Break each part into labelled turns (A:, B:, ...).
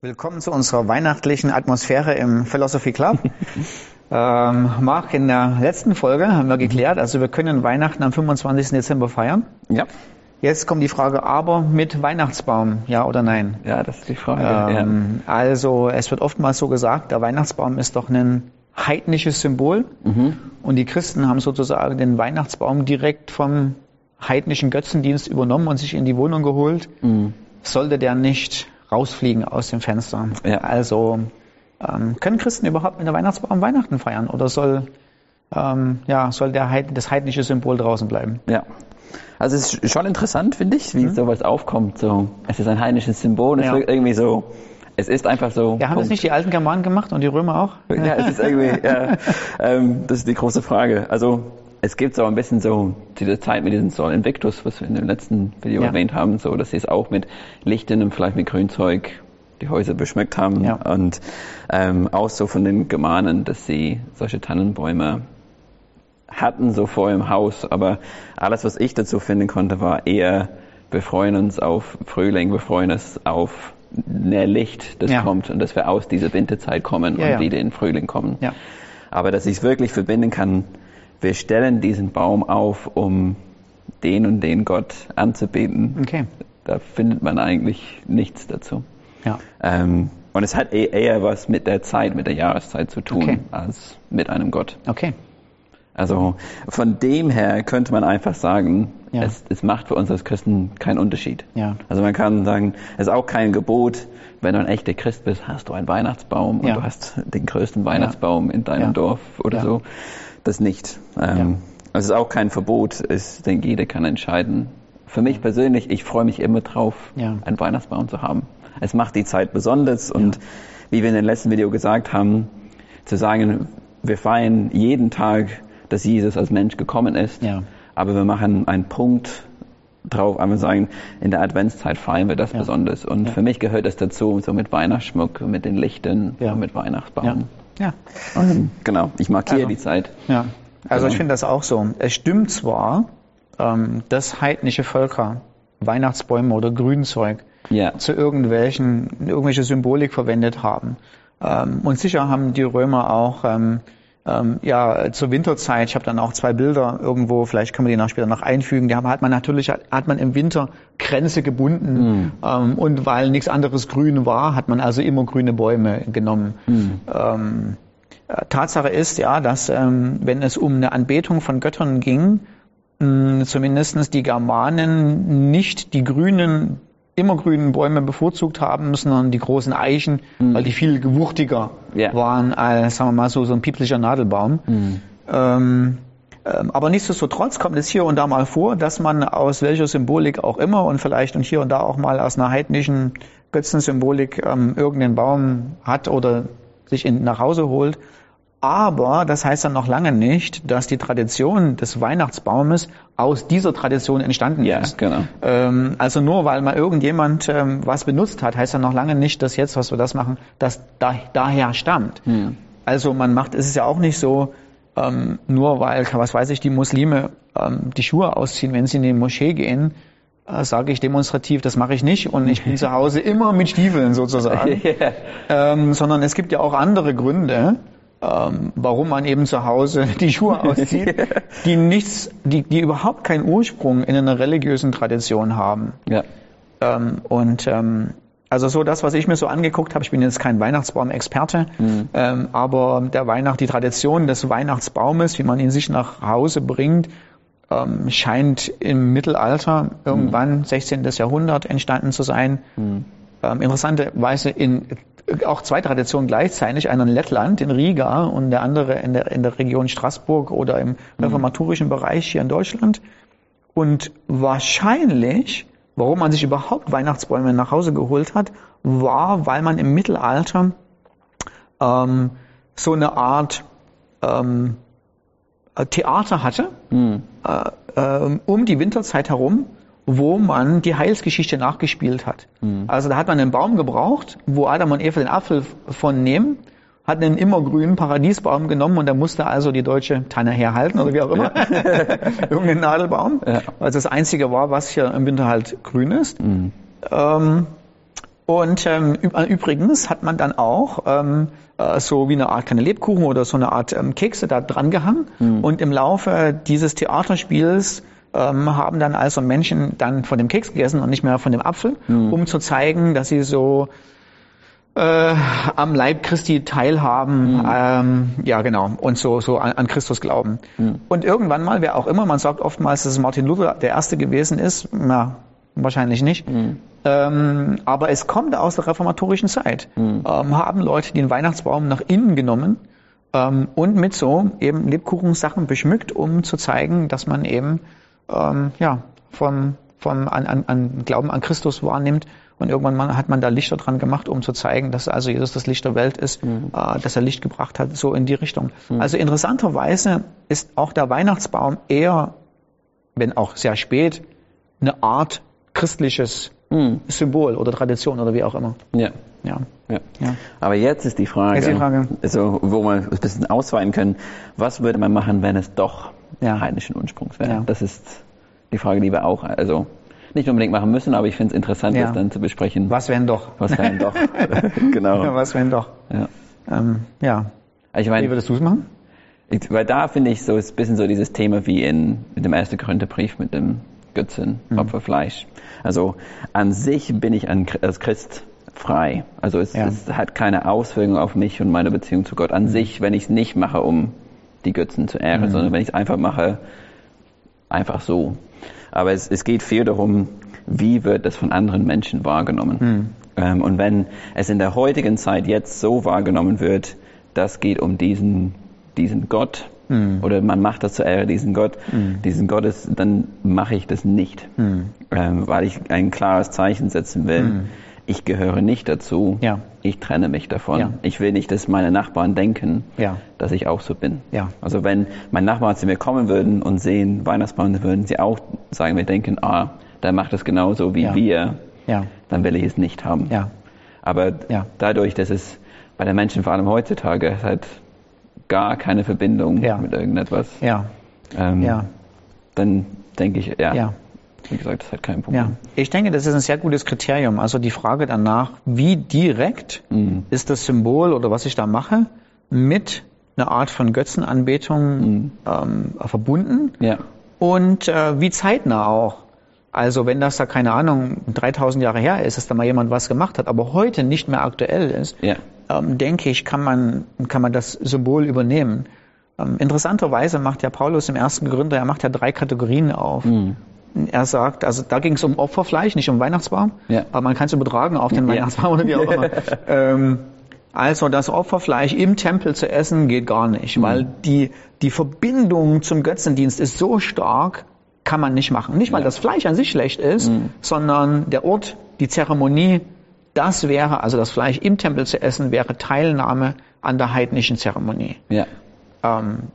A: Willkommen zu unserer weihnachtlichen Atmosphäre im Philosophy Club. ähm, Marc, in der letzten Folge haben wir geklärt, also wir können Weihnachten am 25. Dezember feiern.
B: Ja.
A: Jetzt kommt die Frage, aber mit Weihnachtsbaum, ja oder nein?
B: Ja, das ist die Frage.
A: Ähm, also es wird oftmals so gesagt, der Weihnachtsbaum ist doch ein heidnisches Symbol
B: Mhm.
A: und die Christen haben sozusagen den Weihnachtsbaum direkt vom heidnischen Götzendienst übernommen und sich in die Wohnung geholt.
B: Mhm.
A: Sollte der nicht rausfliegen aus dem Fenster?
B: Ja.
A: Also ähm, können Christen überhaupt mit der Weihnachtsbaum Weihnachten feiern oder soll ähm, ja soll der Heid das heidnische Symbol draußen bleiben?
B: Ja. Also es ist schon interessant, finde ich, wie sowas aufkommt. So, es ist ein heidnisches Symbol, es
A: Mhm. Ja.
B: wirkt irgendwie so, es ist einfach so.
A: Ja, haben das
B: Punkt.
A: nicht die alten Germanen gemacht und die Römer auch?
B: Ja, es ist irgendwie, ja, ähm, das ist die große Frage. Also es gibt so ein bisschen so diese Zeit mit diesem Sol Invictus, was wir in dem letzten Video
A: Ja.
B: erwähnt haben, so dass sie es auch mit Lichten und vielleicht mit Grünzeug die Häuser beschmückt haben
A: Ja.
B: und ähm, auch so von den Germanen, dass sie solche Tannenbäume hatten so vor im Haus, aber alles, was ich dazu finden konnte, war eher, wir freuen uns auf Frühling, wir freuen uns auf mehr Licht, das
A: Ja.
B: kommt und dass wir aus dieser Winterzeit kommen und wieder in Frühling kommen.
A: Ja.
B: Aber dass ich es wirklich verbinden kann, wir stellen diesen Baum auf, um den und den Gott anzubeten.
A: Okay.
B: Da findet man eigentlich nichts dazu.
A: Ja.
B: Ähm, und es hat eh- eher was mit der Zeit, mit der Jahreszeit zu tun,
A: Okay.
B: als mit einem Gott.
A: Okay.
B: Also von dem her könnte man einfach sagen,
A: Ja.
B: es, es macht für uns als Christen keinen Unterschied.
A: Ja.
B: Also man kann sagen, es ist auch kein Gebot, wenn du ein echter Christ bist, hast du einen Weihnachtsbaum
A: Ja.
B: und du hast den größten Weihnachtsbaum in deinem. Dorf oder so. Das nicht. Ähm, Es ist auch kein Verbot, ich denke, jeder kann entscheiden. Für mich persönlich, ich freue mich immer drauf,
A: Ja.
B: einen Weihnachtsbaum zu haben. Es macht die Zeit besonders und wie wir in dem letzten Video gesagt haben, zu sagen, wir feiern jeden Tag, dass Jesus als Mensch gekommen ist,
A: Ja.
B: aber wir machen einen Punkt drauf, einmal sagen, in der Adventszeit feiern wir das
A: Ja.
B: besonders. Und
A: Ja.
B: für mich gehört das dazu, so mit Weihnachtsschmuck, mit den Lichtern,
A: Ja.
B: mit Weihnachtsbaum.
A: Ja.
B: Und genau, ich markiere
A: Also-
B: die Zeit.
A: Ja, also
B: Genau.
A: ich finde das auch so. Es stimmt zwar, ähm, dass heidnische Völker Weihnachtsbäume oder Grünzeug
B: Ja.
A: zu irgendwelchen irgendwelche Symbolik verwendet haben. Ähm, und sicher haben die Römer auch ähm, ähm, ja zur Winterzeit. Ich habe dann auch zwei Bilder irgendwo. Vielleicht können wir die noch später noch einfügen. Die haben, hat man natürlich hat man im Winter Kränze gebunden ähm, und weil nichts anderes grün war, hat man also immer grüne Bäume genommen. Ähm, äh, Tatsache ist ja, dass ähm, wenn es um eine Anbetung von Göttern ging, zumindestens die Germanen nicht die grünen, immergrünen Bäume bevorzugt haben, sondern die großen Eichen, weil die viel gewuchtiger
B: Ja.
A: waren als, sagen wir mal, so, so ein pieplicher Nadelbaum. Ähm, ähm, aber nichtsdestotrotz kommt es hier und da mal vor, dass man aus welcher Symbolik auch immer und vielleicht und hier und da auch mal aus einer heidnischen Götzensymbolik ähm, irgendeinen Baum hat oder sich in, nach Hause holt. Aber das heißt dann noch lange nicht, dass die Tradition des Weihnachtsbaumes aus dieser Tradition entstanden
B: Ja,
A: ist.
B: genau.
A: Ähm, also nur weil mal irgendjemand ähm, was benutzt hat, heißt ja noch lange nicht, dass jetzt, was wir das machen, das da, daher stammt. Also man macht, es ist ja auch nicht so, ähm, nur weil, was weiß ich, die Muslime ähm, die Schuhe ausziehen, wenn sie in die Moschee gehen, äh, sage ich demonstrativ, das mache ich nicht und ich bin zu Hause immer mit Stiefeln sozusagen.
B: Ja.
A: ähm, sondern es gibt ja auch andere Gründe, ähm, warum man eben zu Hause die Schuhe auszieht, die nichts, die, die überhaupt keinen Ursprung in einer religiösen Tradition haben.
B: Ja.
A: Ähm, und ähm, also so das, was ich mir so angeguckt habe, ich bin jetzt kein Weihnachtsbaum-Experte, ähm, aber der Weihnacht, die Tradition des Weihnachtsbaumes, wie man ihn sich nach Hause bringt, ähm, scheint im Mittelalter irgendwann 16. Jahrhundert entstanden zu sein. Ähm, interessanterweise in auch zwei Traditionen gleichzeitig, einer in Lettland, in Riga und der andere in der, in der Region Straßburg oder im reformatorischen Bereich hier in Deutschland. Und wahrscheinlich, warum man sich überhaupt Weihnachtsbäume nach Hause geholt hat, war, weil man im Mittelalter ähm, so eine Art ähm, äh, Theater hatte, äh, ähm, um die Winterzeit herum, wo man die Heilsgeschichte nachgespielt hat. Also da hat man einen Baum gebraucht, wo Adam und Eva den Apfel von nehmen, hat einen immergrünen Paradiesbaum genommen und da musste also die deutsche Tanne herhalten oder wie auch immer. Irgendeinen Nadelbaum.
B: Ja.
A: Weil es das einzige war, was hier im Winter halt grün ist. Ähm, Und ähm, übrigens hat man dann auch ähm, äh, so wie eine Art kleine Lebkuchen oder so eine Art ähm, Kekse da dran gehangen. Mhm. Und im Laufe dieses Theaterspiels ähm, haben dann also Menschen dann von dem Keks gegessen und nicht mehr von dem Apfel, mhm. um zu zeigen, dass sie so äh, am Leib Christi teilhaben, mhm. ähm, ja genau, und so, so an, an Christus glauben. Mhm. Und irgendwann mal, wer auch immer, man sagt oftmals, dass Martin Luther der Erste gewesen ist, na, wahrscheinlich nicht. Mhm. Ähm, aber es kommt aus der reformatorischen Zeit. Mhm. Ähm, haben Leute den Weihnachtsbaum nach innen genommen ähm, und mit so eben Lebkuchensachen beschmückt, um zu zeigen, dass man eben ähm, ja vom, vom an, an, an Glauben an Christus wahrnimmt und irgendwann mal hat man da Lichter dran gemacht, um zu zeigen, dass also Jesus das Licht der Welt ist, mhm. äh, dass er Licht gebracht hat, so in die Richtung. Mhm. Also interessanterweise ist auch der Weihnachtsbaum eher, wenn auch sehr spät, eine Art christliches mhm. Symbol oder Tradition oder wie auch immer.
B: Ja. Ja. ja. ja. Aber jetzt ist die Frage, jetzt die Frage. Also, wo wir ein bisschen ausweiten können, was würde man machen, wenn es doch ja. heidnischen Ursprungs wäre? Ja. Das ist die Frage, die wir auch, also nicht unbedingt machen müssen, aber ich finde es interessant, ja. das dann zu besprechen.
A: Was wenn doch?
B: Was wenn doch?
A: genau. Was wenn doch? Ja. Ähm, ja.
B: Ich mein,
A: wie würdest du es machen?
B: Ich, weil da finde ich so ist ein bisschen so dieses Thema wie in, in dem ersten Korintherbrief mit dem Götzen, mhm. Opferfleisch. Also an sich bin ich als Christ frei. Also es, ja. es, hat keine Auswirkungen auf mich und meine Beziehung zu Gott an mhm. sich, wenn ich es nicht mache, um die Götzen zu ehren, mhm. sondern wenn ich es einfach mache, einfach so. Aber es, es geht viel darum, wie wird das von anderen Menschen wahrgenommen. Mhm. Ähm, und wenn es in der heutigen Zeit jetzt so wahrgenommen wird, das geht um diesen, diesen Gott, mhm. oder man macht das zur Ehre diesen Gott, mhm. diesen Gottes, dann mache ich das nicht, hm. ähm, weil ich ein klares Zeichen setzen will hm ich gehöre nicht dazu, ja. ich trenne mich davon. Ja. Ich will nicht, dass meine Nachbarn denken, ja. dass ich auch so bin. Also wenn meine Nachbarn zu mir kommen würden und sehen Weihnachtsbaum, würden sie auch sagen, wir denken, ah, der macht das genauso wie wir, dann will ich es nicht haben. Aber dadurch, dass es bei den Menschen, vor allem heutzutage, es hat gar keine Verbindung mit irgendetwas, ähm, dann denke ich, ja wie gesagt, das ist halt kein Problem. Ja.
A: Ich denke, das ist ein sehr gutes Kriterium. Also die Frage danach, wie direkt mhm. ist das Symbol oder was ich da mache mit einer Art von Götzenanbetung mhm. ähm, verbunden ja. und äh, wie zeitnah auch. Also wenn das da, keine Ahnung, 3000 Jahre her ist, dass da mal jemand was gemacht hat, aber heute nicht mehr aktuell ist, ja. ähm, denke ich, kann man, kann man das Symbol übernehmen. Ähm, interessanterweise macht ja Paulus im ersten Gründer, er macht ja drei Kategorien auf. Mhm. Er sagt, also da ging es um Opferfleisch, nicht um Weihnachtsbaum, ja. aber man kann es übertragen auf den Weihnachtsbaum oder wie auch immer. ähm, also das Opferfleisch im Tempel zu essen geht gar nicht, mhm. weil die, die Verbindung zum Götzendienst ist so stark, kann man nicht machen. Nicht, weil ja. das Fleisch an sich schlecht ist, mhm. sondern der Ort, die Zeremonie, das wäre, also das Fleisch im Tempel zu essen, wäre Teilnahme an der heidnischen Zeremonie. Ja. Ähm,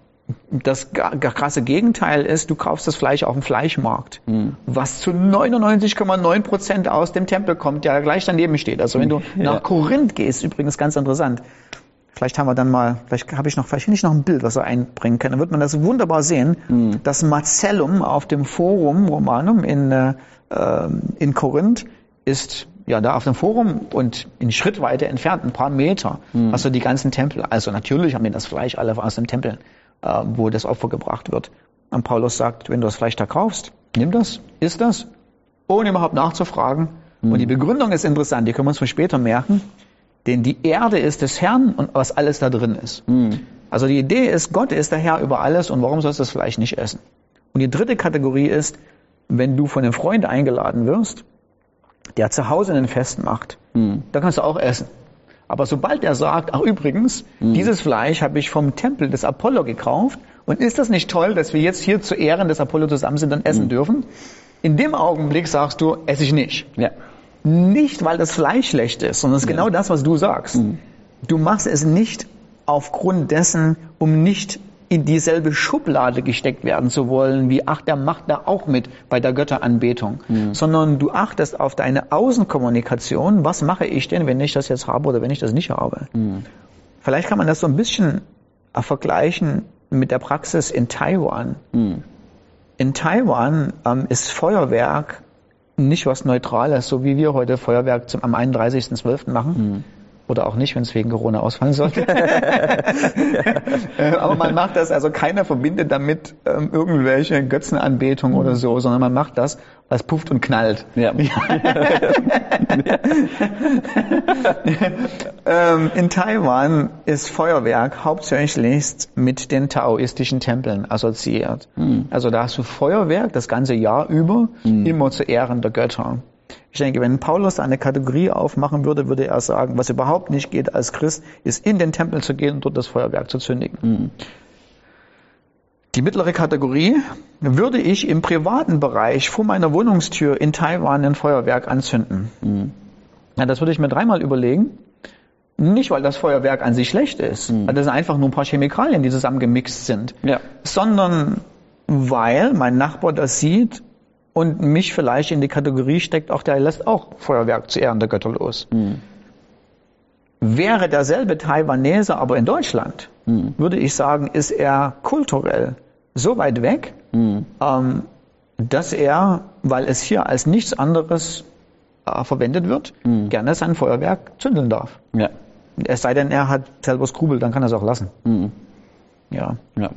A: das krasse Gegenteil ist, du kaufst das Fleisch auf dem Fleischmarkt, mhm. was zu 99,9 Prozent aus dem Tempel kommt, der gleich daneben steht. Also wenn du ja. nach Korinth gehst, übrigens ganz interessant. Vielleicht haben wir dann mal, vielleicht habe ich noch, vielleicht finde ich noch ein Bild, was wir einbringen können. Dann wird man das wunderbar sehen. Mhm. Das Marcellum auf dem Forum Romanum in, äh, in Korinth ist ja da auf dem Forum und in Schrittweite entfernt, ein paar Meter, mhm. hast du die ganzen Tempel. Also natürlich haben die das Fleisch alle aus dem Tempel wo das Opfer gebracht wird. Und Paulus sagt, wenn du das Fleisch da kaufst, nimm das, isst das, ohne überhaupt nachzufragen. Mhm. Und die Begründung ist interessant, die können wir uns für später merken. Denn die Erde ist des Herrn und was alles da drin ist. Mhm. Also die Idee ist, Gott ist der Herr über alles und warum sollst du das Fleisch nicht essen? Und die dritte Kategorie ist, wenn du von einem Freund eingeladen wirst, der zu Hause einen Fest macht, mhm. dann kannst du auch essen. Aber sobald er sagt, ach übrigens, mhm. dieses Fleisch habe ich vom Tempel des Apollo gekauft und ist das nicht toll, dass wir jetzt hier zu Ehren des Apollo zusammen sind und essen mhm. dürfen? In dem Augenblick sagst du, esse ich nicht. Ja. Nicht, weil das Fleisch schlecht ist, sondern es ist ja. genau das, was du sagst. Mhm. Du machst es nicht aufgrund dessen, um nicht in dieselbe Schublade gesteckt werden zu wollen, wie ach, der macht da auch mit bei der Götteranbetung, mhm. sondern du achtest auf deine Außenkommunikation, was mache ich denn, wenn ich das jetzt habe oder wenn ich das nicht habe. Mhm. Vielleicht kann man das so ein bisschen vergleichen mit der Praxis in Taiwan. Mhm. In Taiwan ähm, ist Feuerwerk nicht was Neutrales, so wie wir heute Feuerwerk zum, am 31.12. machen. Oder auch nicht, wenn es wegen Corona ausfallen sollte. Äh, Aber man macht das, also keiner verbindet damit ähm, irgendwelche Götzenanbetung oder so, sondern man macht das, was pufft und knallt.
B: Ja.
A: Ähm, in Taiwan ist Feuerwerk hauptsächlich mit den taoistischen Tempeln assoziiert. Also da hast du Feuerwerk das ganze Jahr über, immer zu Ehren der Götter. Ich denke, wenn Paulus eine Kategorie aufmachen würde, würde er sagen, was überhaupt nicht geht als Christ, ist in den Tempel zu gehen und dort das Feuerwerk zu zündigen. Die mittlere Kategorie würde ich im privaten Bereich vor meiner Wohnungstür in Taiwan ein Feuerwerk anzünden. Ja, das würde ich mir dreimal überlegen. Nicht, weil das Feuerwerk an sich schlecht ist, weil das sind einfach nur ein paar Chemikalien, die zusammengemixt sind,
B: Ja.
A: sondern weil mein Nachbar das sieht und mich vielleicht in die Kategorie steckt, auch der lässt auch Feuerwerk zu Ehren der Götter los. Wäre derselbe Taiwanese aber in Deutschland, würde ich sagen, ist er kulturell so weit weg, ähm, dass er, weil es hier als nichts anderes äh, verwendet wird, gerne sein Feuerwerk zündeln darf.
B: Ja.
A: Es sei denn, er hat selber Skrubel, dann kann er es auch lassen. Ja.
B: Ja.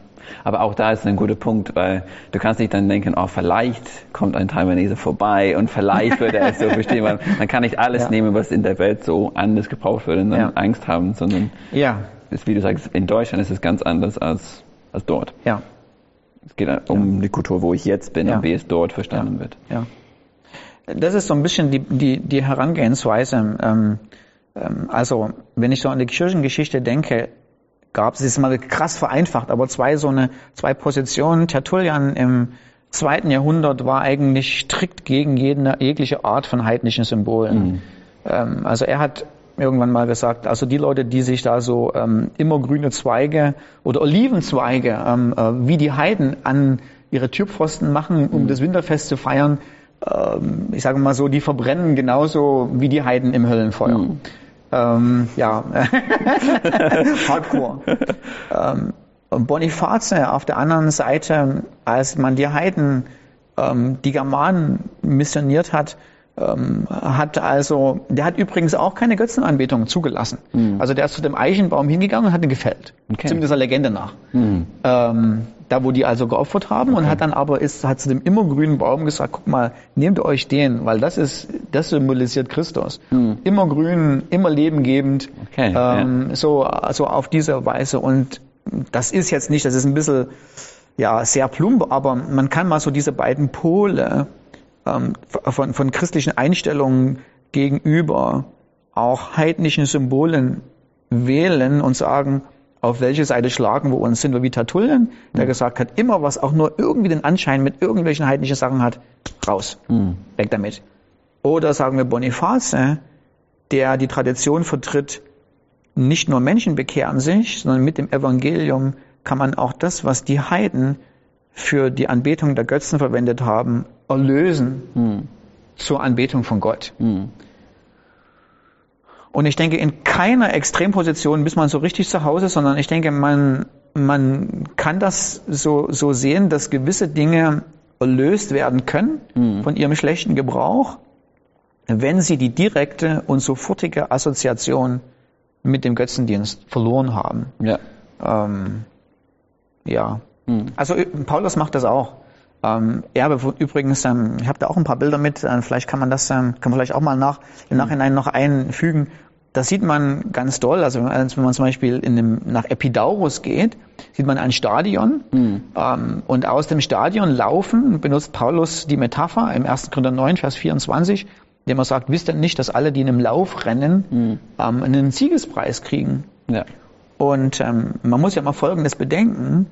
B: Aber auch da ist ein guter Punkt, weil du kannst nicht dann denken, oh, vielleicht kommt ein Taiwanese vorbei und vielleicht wird er es so verstehen, weil man kann nicht alles
A: Ja.
B: nehmen, was in der Welt so anders gebraucht wird und dann
A: Ja.
B: Angst haben, sondern
A: Ja,
B: ist, wie du sagst, in Deutschland ist es ganz anders als, als dort.
A: ja,
B: Es geht um die Kultur, wo ich jetzt bin und wie es dort verstanden wird.
A: ja. Das ist so ein bisschen die, die, die Herangehensweise. Ähm, ähm, also, wenn ich so an die Kirchengeschichte denke, gab es, ist mal krass vereinfacht, aber zwei so eine, zwei Positionen. Tertullian im zweiten Jahrhundert war eigentlich strikt gegen jede, jegliche Art von heidnischen Symbolen. Ähm, also er hat irgendwann mal gesagt, also die Leute, die sich da so ähm, immer grüne Zweige oder Olivenzweige ähm, äh, wie die Heiden an ihre Türpfosten machen, um das Winterfest zu feiern, ähm, ich sage mal so, die verbrennen genauso wie die Heiden im Höllenfeuer. Ähm, ja, Hardcore. ähm, Boniface auf der anderen Seite, als man die Heiden, ähm, die Germanen missioniert hat, ähm, hat also, der hat übrigens auch keine Götzenanbetung zugelassen. Also der ist zu dem Eichenbaum hingegangen und hat ihn gefällt.
B: Okay.
A: Zumindest der Legende nach. Ähm, da, wo die also geopfert haben und hat dann aber ist, hat zu dem immergrünen Baum gesagt, guck mal, nehmt euch den, weil das ist, das symbolisiert Christus. Immergrün, immer lebengebend,
B: Okay,
A: ähm, so, also auf diese Weise und das ist jetzt nicht, das ist ein bisschen, ja, sehr plump, aber man kann mal so diese beiden Pole ähm, von, von christlichen Einstellungen gegenüber auch heidnischen Symbolen wählen und sagen, auf welche Seite schlagen wir uns? Sind wir wie Tertullian, der gesagt hat, immer was auch nur irgendwie den Anschein mit irgendwelchen heidnischen Sachen hat, raus, weg damit. Oder sagen wir Boniface, der die Tradition vertritt, nicht nur Menschen bekehren sich, sondern mit dem Evangelium kann man auch das, was die Heiden für die Anbetung der Götzen verwendet haben, erlösen zur Anbetung von Gott. Und ich denke, in keiner Extremposition bis man so richtig zu Hause, sondern ich denke, man, man kann das so, so sehen, dass gewisse Dinge erlöst werden können von ihrem schlechten Gebrauch, wenn sie die direkte und sofortige Assoziation mit dem Götzendienst verloren haben.
B: Ja.
A: Ähm, ja. Also äh, Paulus macht das auch. Ähm, er bew- übrigens, ähm, ich habe da auch ein paar Bilder mit, äh, vielleicht kann man das, ähm, kann man vielleicht auch mal nach, im Nachhinein noch einfügen. Das sieht man ganz doll, also wenn man zum Beispiel in dem, nach Epidaurus geht, sieht man ein Stadion ähm, und aus dem Stadion laufen, benutzt Paulus die Metapher im 1. Korinther 9, Vers 24, indem er sagt, wisst ihr nicht, dass alle, die in einem Lauf rennen, ähm, einen Siegespreis kriegen?
B: Ja.
A: Und ähm, man muss ja mal Folgendes bedenken,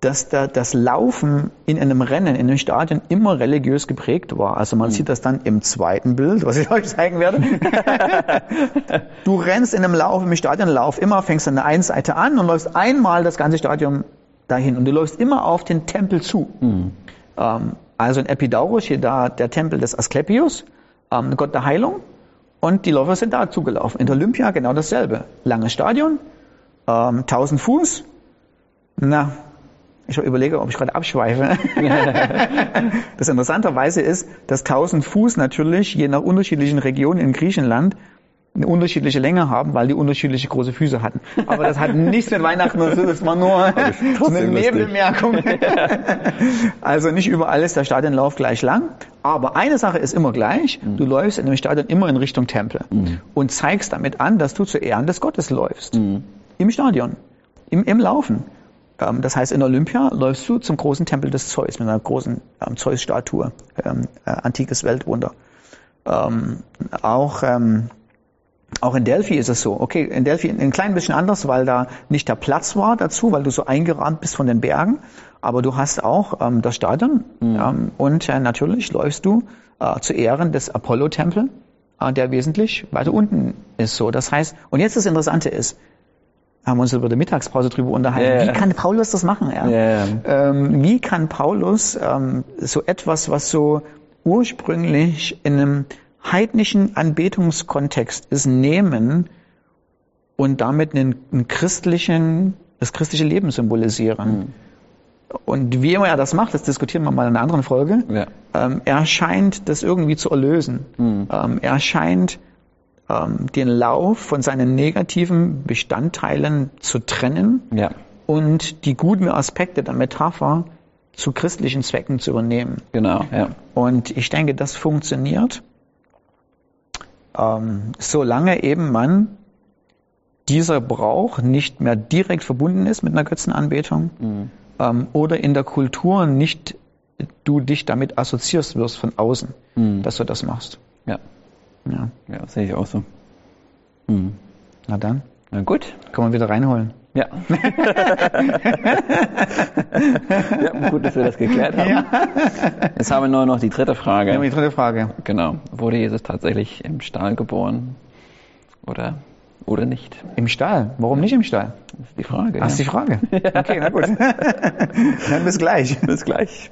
A: dass da das Laufen in einem Rennen, in einem Stadion immer religiös geprägt war. Also man sieht das dann im zweiten Bild, was ich euch zeigen werde. du rennst in einem Lauf, im Stadionlauf immer, fängst an der einen Seite an und läufst einmal das ganze Stadion dahin. Und du läufst immer auf den Tempel zu. Ähm, also in Epidaurus hier da der Tempel des Asklepios, ähm, Gott der Heilung. Und die Läufer sind da zugelaufen. In der Olympia genau dasselbe. Langes Stadion, ähm, 1000 Fuß. Na, Ich überlege, ob ich gerade abschweife. das interessanterweise ist, dass 1000 Fuß natürlich je nach unterschiedlichen Regionen in Griechenland eine unterschiedliche Länge haben, weil die unterschiedliche große Füße hatten. Aber das hat nichts mit Weihnachten zu tun, das war nur eine Nebenbemerkung. also nicht überall ist der Stadionlauf gleich lang, aber eine Sache ist immer gleich, du läufst in dem Stadion immer in Richtung Tempel mhm. und zeigst damit an, dass du zu Ehren des Gottes läufst. Mhm. Im Stadion, im, im Laufen. Ähm, das heißt, in Olympia läufst du zum großen Tempel des Zeus mit einer großen ähm, Zeus-Statue, ähm, äh, antikes Weltwunder. Ähm, auch ähm, auch in Delphi ist es so. Okay, in Delphi ein klein bisschen anders, weil da nicht der Platz war dazu, weil du so eingerahmt bist von den Bergen. Aber du hast auch ähm, das Stadion mhm. und äh, natürlich läufst du äh, zu Ehren des Apollo-Tempel, äh, der wesentlich weiter unten ist. So, das heißt, und jetzt das Interessante ist, haben wir uns über die Mittagspause drüber unterhalten. Yeah. Wie kann Paulus das machen? Ja? Yeah. Ähm, wie kann Paulus ähm, so etwas, was so ursprünglich in einem heidnischen Anbetungskontext ist, nehmen und damit einen, einen christlichen, das christliche Leben symbolisieren. Mhm. Und wie immer er das macht, das diskutieren wir mal in einer anderen Folge. Ja. Ähm, er scheint das irgendwie zu erlösen. Mhm. Er scheint den Lauf von seinen negativen Bestandteilen zu trennen ja. und die guten Aspekte der Metapher zu christlichen Zwecken zu übernehmen.
B: Genau. Ja.
A: Und ich denke, das funktioniert ähm, solange eben man dieser Brauch nicht mehr direkt verbunden ist mit einer Götzenanbetung mhm. ähm, oder in der Kultur nicht du dich damit assoziierst wirst von außen, mhm. dass du das machst.
B: Ja. Ja, ja sehe ich auch so.
A: Mhm. Na dann.
B: Na gut.
A: Kann man wieder reinholen.
B: Ja. ja. Gut, dass wir das geklärt haben. Ja. Jetzt haben wir nur noch die dritte Frage.
A: Ja, die dritte Frage.
B: Genau. Wurde Jesus tatsächlich im Stall geboren? Oder, oder nicht?
A: Im Stall? Warum nicht im Stall?
B: Das ist die Frage.
A: Das ist die Frage. Okay, na gut. Dann bis gleich.
B: Bis gleich.